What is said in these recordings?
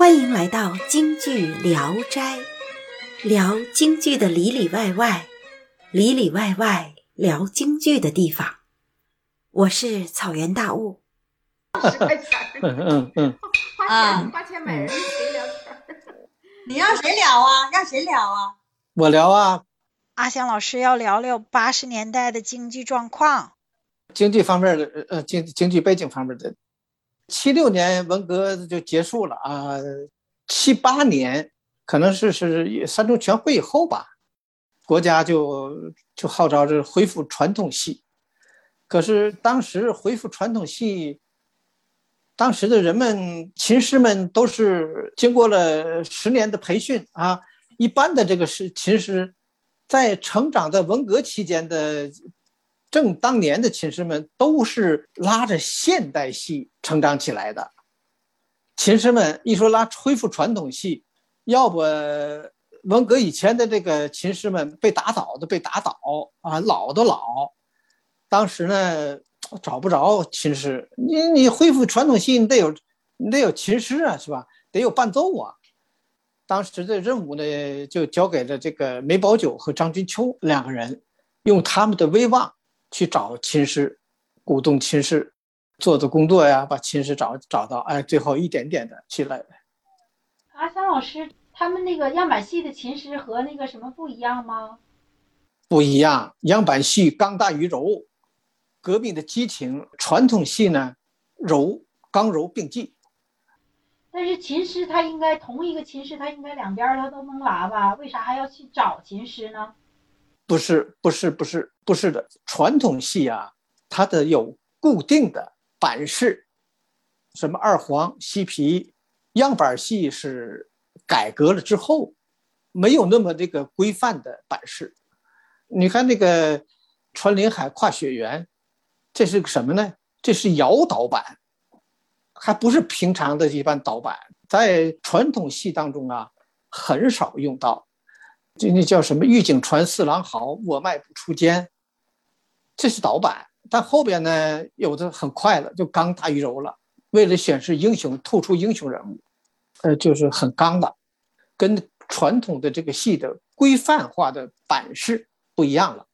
欢迎来到京剧聊斋，聊京剧的里里外外，里里外外聊京剧的地方。我是草原大雾。十块钱，嗯嗯嗯，花啊钱花钱买人谁聊天？你让谁聊啊？让谁聊啊？我聊啊，阿香老师要聊聊八十年代的京剧状况。经济方面的呃经经济背景方面的，七六年文革就结束了啊，七八年可能是是三中全会以后吧，国家就就号召着恢复传统戏，可是当时恢复传统戏，当时的人们琴师们都是经过了十年的培训啊，一般的这个是琴师，在成长在文革期间的。正当年的琴师们都是拉着现代戏成长起来的，琴师们一说拉恢复传统戏，要不文革以前的这个琴师们被打倒的被打倒啊，老的老，当时呢找不着琴师，你你恢复传统戏，你得有你得有琴师啊，是吧？得有伴奏啊。当时的任务呢，就交给了这个梅葆玖和张君秋两个人，用他们的威望。去找琴师，鼓动琴师做的工作呀，把琴师找找到，哎，最后一点点的起来。阿香老师，他们那个样板戏的琴师和那个什么不一样吗？不一样，样板戏刚大于柔，革命的激情；传统戏呢，柔刚柔并济。但是琴师他应该同一个琴师，他应该两边他都能拉吧？为啥还要去找琴师呢？不是，不是，不是，不是的。传统戏啊，它的有固定的板式，什么二黄、西皮，样板戏是改革了之后，没有那么这个规范的板式。你看那个穿林海、跨雪原，这是个什么呢？这是摇导板，还不是平常的一般导板，在传统戏当中啊，很少用到。这那叫什么？玉井传四郎好，我迈不出肩。这是导板，但后边呢，有的很快了，就刚大于柔了。为了显示英雄，突出英雄人物，呃，就是很刚的，跟传统的这个戏的规范化的板式不一样了。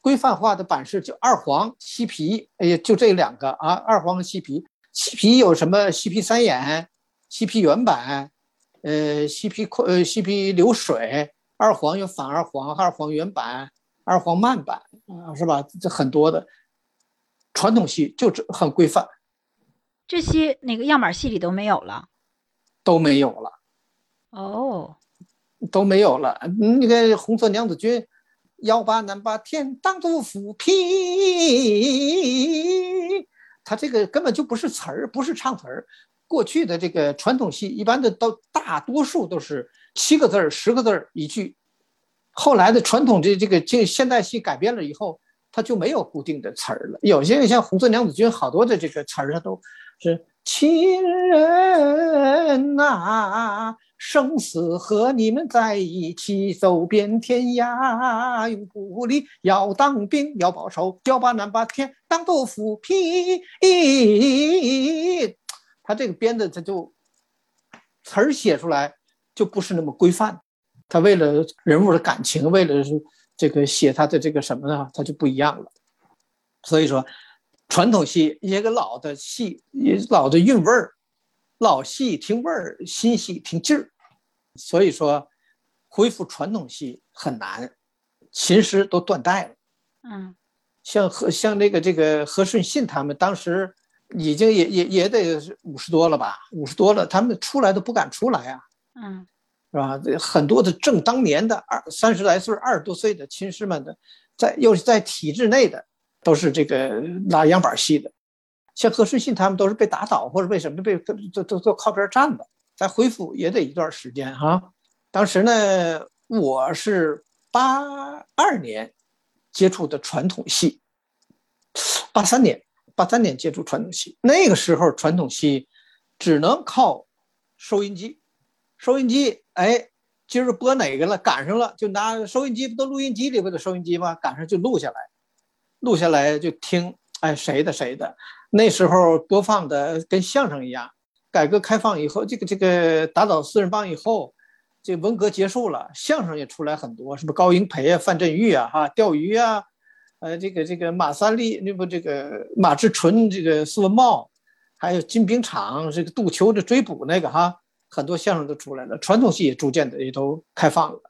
规范化的板式就二黄、西皮，哎呀，就这两个啊，二黄和西皮。西皮有什么？西皮三眼、西皮圆板，呃，西皮快，呃，西皮流水。二黄有反二黄、二黄原版、二黄慢版啊，是吧？这很多的传统戏就这很规范，这些那个样板戏里都没有了，都没有了，哦，都没有了。那个红色娘子军，幺八难八天当作斧劈，他这个根本就不是词儿，不是唱词儿。过去的这个传统戏，一般的都大多数都是七个字儿、十个字儿一句。后来的传统这这个这现代戏改编了以后，它就没有固定的词儿了。有些像《红色娘子军》，好多的这个词儿它都是亲人呐，生死和你们在一起，走遍天涯，永不离。要当兵要报仇，要把南八天当豆腐皮。他这个编的，他就词儿写出来就不是那么规范。他为了人物的感情，为了这个写他的这个什么呢？他就不一样了。所以说，传统戏一个老的戏，老的韵味儿，老戏听味儿，新戏听劲儿。所以说，恢复传统戏很难，琴师都断代了。嗯，像和像那个这个和顺信他们当时。已经也也也得五十多了吧，五十多了，他们出来都不敢出来呀，嗯，是吧？这很多的正当年的二三十来岁、二十多岁的亲师们的，在又是在体制内的，都是这个拉样板戏的。像何顺信他们都是被打倒或者为什么被都都都靠边站的，再恢复也得一段时间哈。当时呢，我是八二年接触的传统戏，八三年。八三年接触传统戏，那个时候传统戏只能靠收音机，收音机，哎，今儿播哪个了，赶上了就拿收音机，不都录音机里边的收音机吗？赶上就录下来，录下来就听，哎，谁的谁的。那时候播放的跟相声一样，改革开放以后，这个这个打倒四人帮以后，这文革结束了，相声也出来很多，什么高英培啊、范振钰啊、哈钓鱼啊，呃，这个这个马三立，那不这个马志纯，这个苏文茂，还有金兵场，这个杜秋的追捕那个哈，很多相声都出来了，传统戏也逐渐的也都开放了。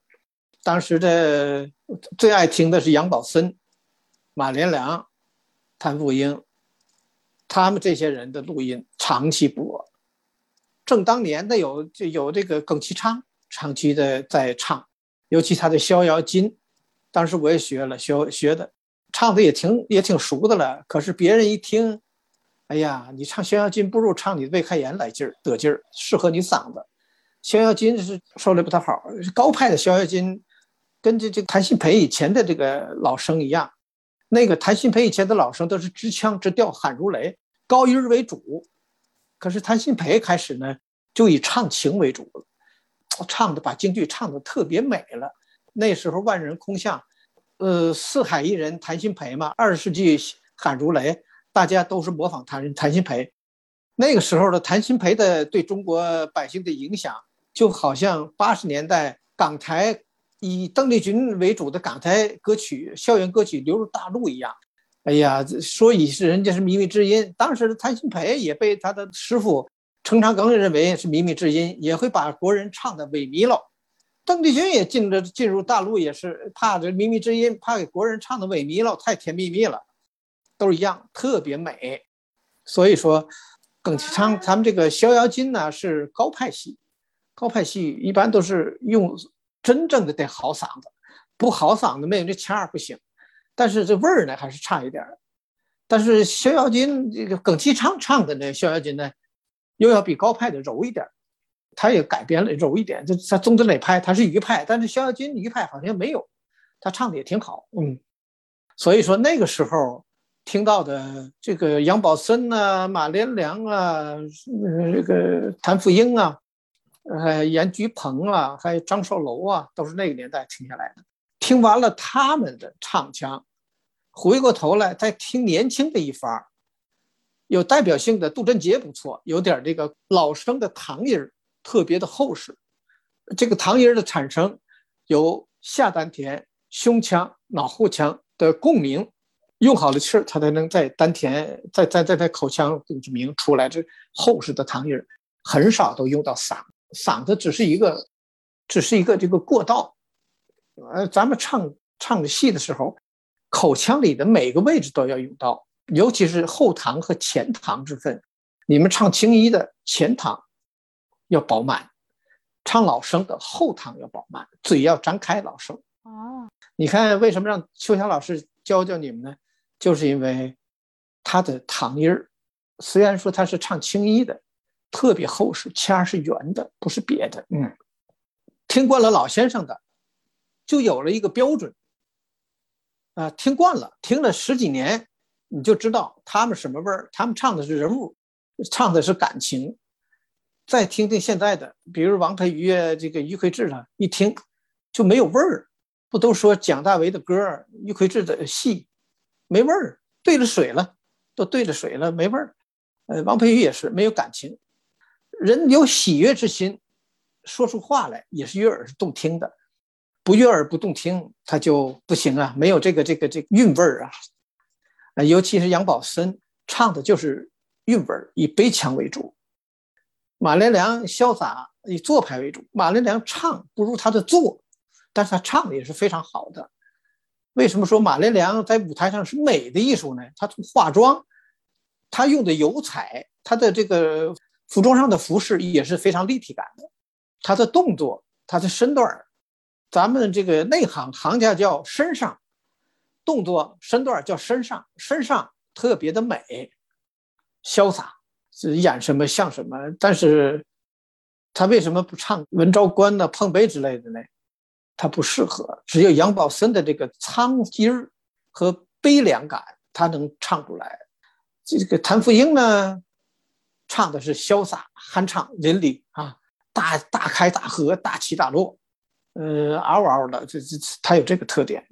当时的最爱听的是杨宝森、马连良、谭富英，他们这些人的录音长期播。正当年的有就有这个耿其昌长期的在唱，尤其他的《逍遥津》，当时我也学了学学的，唱的也挺也挺熟的了。可是别人一听，哎呀，你唱《逍遥津》不如唱你的《胃开言》来劲儿得劲儿，适合你嗓子。《逍遥津》是说的不太好，高派的《逍遥津》，跟这这谭鑫培以前的这个老生一样，那个谭鑫培以前的老生都是直腔直调喊如雷，高音为主。可是谭鑫培开始呢，就以唱情为主了，唱的把京剧唱的特别美了。那时候万人空巷，呃，四海一人谭鑫培嘛，二十世纪喊如雷，大家都是模仿他人谭鑫培。那个时候的谭鑫培的对中国百姓的影响，就好像八十年代港台以邓丽君为主的港台歌曲、校园歌曲流入大陆一样。哎呀，说以是人家是靡靡之音，当时的谭鑫培也被他的师傅程长庚认为是靡靡之音，也会把国人唱的萎靡了。邓丽君也进着进入大陆，也是怕这靡靡之音，怕给国人唱的萎靡了，太甜蜜蜜了，都一样，特别美。所以说，耿其昌咱们这个《逍遥津》呢是高派戏，高派戏一般都是用真正的得好嗓子，不好嗓子没有这腔儿不行。但是这味儿呢还是差一点儿，但是《逍遥津》这个耿其昌唱的那《逍遥津》呢，又要比高派的柔一点儿，他也改编了柔一点。这他宗子磊派他是余派，但是《逍遥津》余派好像没有，他唱的也挺好，嗯。所以说那个时候听到的这个杨宝森呐、马连良啊、呃这个谭富英啊、呃严菊鹏啊，还有张寿楼啊，都是那个年代听下来的。听完了他们的唱腔，回过头来再听年轻的一方有代表性的杜振杰不错，有点这个老生的唐音儿，特别的厚实。这个唐音儿的产生，有下丹田、胸腔、脑后腔的共鸣，用好了气儿，它才能在丹田、在在在在口腔鸣出来这厚实的唐音儿，很少都用到嗓，嗓子只是一个，只是一个这个过道。呃，咱们唱唱戏的时候，口腔里的每个位置都要用到，尤其是后堂和前堂之分。你们唱青衣的前堂要饱满，唱老生的后堂要饱满，嘴要张开。老生哦，你看为什么让秋霞老师教教你们呢？就是因为他的堂音儿，虽然说他是唱青衣的，特别厚实，腔是圆的，不是瘪的。嗯，听惯了老先生的。就有了一个标准，啊，听惯了，听了十几年，你就知道他们什么味儿。他们唱的是人物，唱的是感情。再听听现在的，比如王培瑜，这个于魁智了，一听就没有味儿。不都说蒋大为的歌，于魁智的戏没味儿，对了水了，都对着水了，没味儿。呃，王培瑜也是没有感情。人有喜悦之心，说出话来也是悦耳动听的。不悦耳不动听，他就不行啊，没有这个这个这个韵味儿啊。啊，尤其是杨宝森唱的就是韵味儿，以悲腔为主；马连良潇洒，以做派为主。马连良唱不如他的做，但是他唱的也是非常好的。为什么说马连良在舞台上是美的艺术呢？他从化妆，他用的油彩，他的这个服装上的服饰也是非常立体感的。他的动作，他的身段。咱们这个内行行家叫身上，动作身段叫身上，身上特别的美，潇洒，演什么像什么。但是，他为什么不唱文昭关呢、碰杯之类的呢？他不适合，只有杨宝森的这个苍劲儿和悲凉感，他能唱出来。这个谭富英呢，唱的是潇洒酣畅淋漓啊，大大开大合，大起大落。呃，嗷嗷的，这这他有这个特点。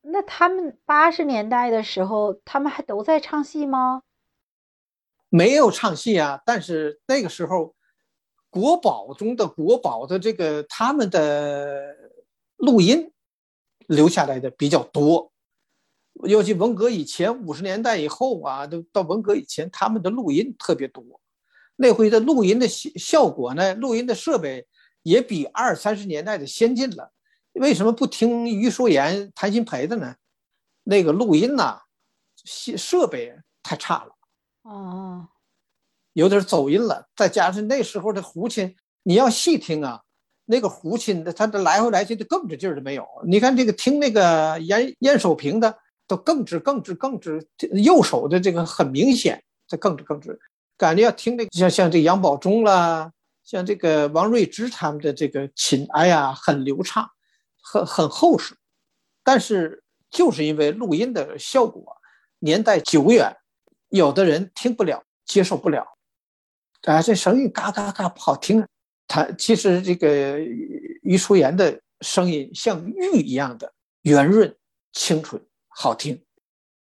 那他们八十年代的时候，他们还都在唱戏吗？没有唱戏啊，但是那个时候国宝中的国宝的这个他们的录音留下来的比较多，尤其文革以前五十年代以后啊，都到文革以前，他们的录音特别多。那回的录音的效效果呢，录音的设备也比二三十年代的先进了。为什么不听于淑妍、谭鑫培的呢？那个录音呐，设设备太差了。哦，有点走音了，再加上那时候的胡琴，你要细听啊，那个胡琴的，它的来回来去的更直劲儿都没有。你看这个听那个严严守平的，都更直、更直、更直，右手的这个很明显，这更直、更直。感觉要听那个像像这杨宝忠啦，像这个王瑞芝他们的这个琴，哎呀，很流畅，很很厚实。但是就是因为录音的效果年代久远。有的人听不了，接受不了，啊，这声音嘎嘎嘎不好听。他其实这个于淑妍的声音像玉一样的圆润、清纯、好听，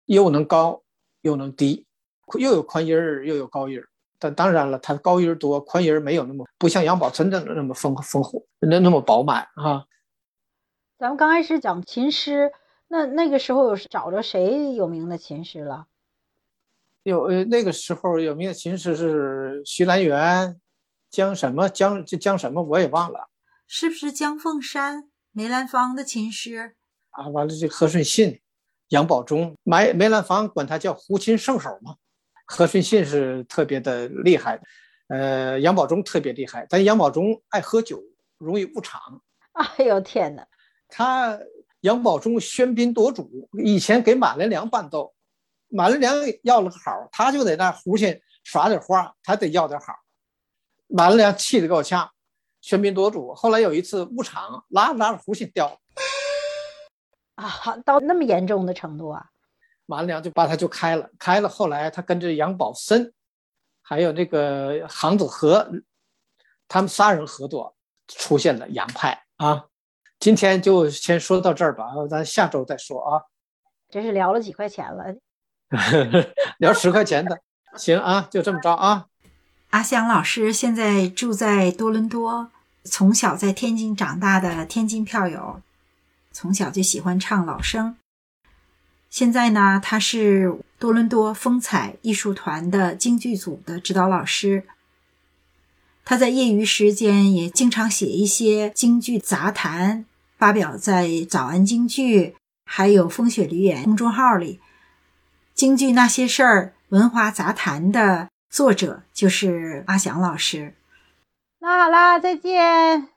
又能高又能低，又有宽音儿又有高音儿。但当然了，他高音儿多，宽音儿没有那么不像杨宝森的那么丰丰富，那那么饱满啊。咱们刚开始讲琴师，那那个时候有找着谁有名的琴师了？有呃，那个时候有名的琴师是徐兰媛、江什么江江什么我也忘了，是不是江凤山、梅兰芳的琴师啊？完了，这何顺信、杨宝忠，梅梅兰芳管他叫胡琴圣手嘛。何顺信是特别的厉害，呃，杨宝忠特别厉害，但杨宝忠爱喝酒，容易误场。哎呦天哪！他杨宝忠喧宾夺主，以前给马连良伴奏。马连良要了个好，他就在那胡琴耍点花，他得要点好。马连良气得够呛，喧宾夺主。后来有一次误场，拉着拉着胡琴掉了，啊，到那么严重的程度啊！马连良就把他就开了，开了。后来他跟着杨宝森，还有那个杭子和，他们仨人合作，出现了杨派啊。今天就先说到这儿吧，咱下周再说啊。真是聊了几块钱了。聊十块钱的，行啊，就这么着啊。阿香老师现在住在多伦多，从小在天津长大的天津票友，从小就喜欢唱老生。现在呢，他是多伦多风采艺术团的京剧组的指导老师。他在业余时间也经常写一些京剧杂谈，发表在《早安京剧》还有《风雪梨园》公众号里。京剧那些事儿，文化杂谈的作者就是阿翔老师。那好啦，再见。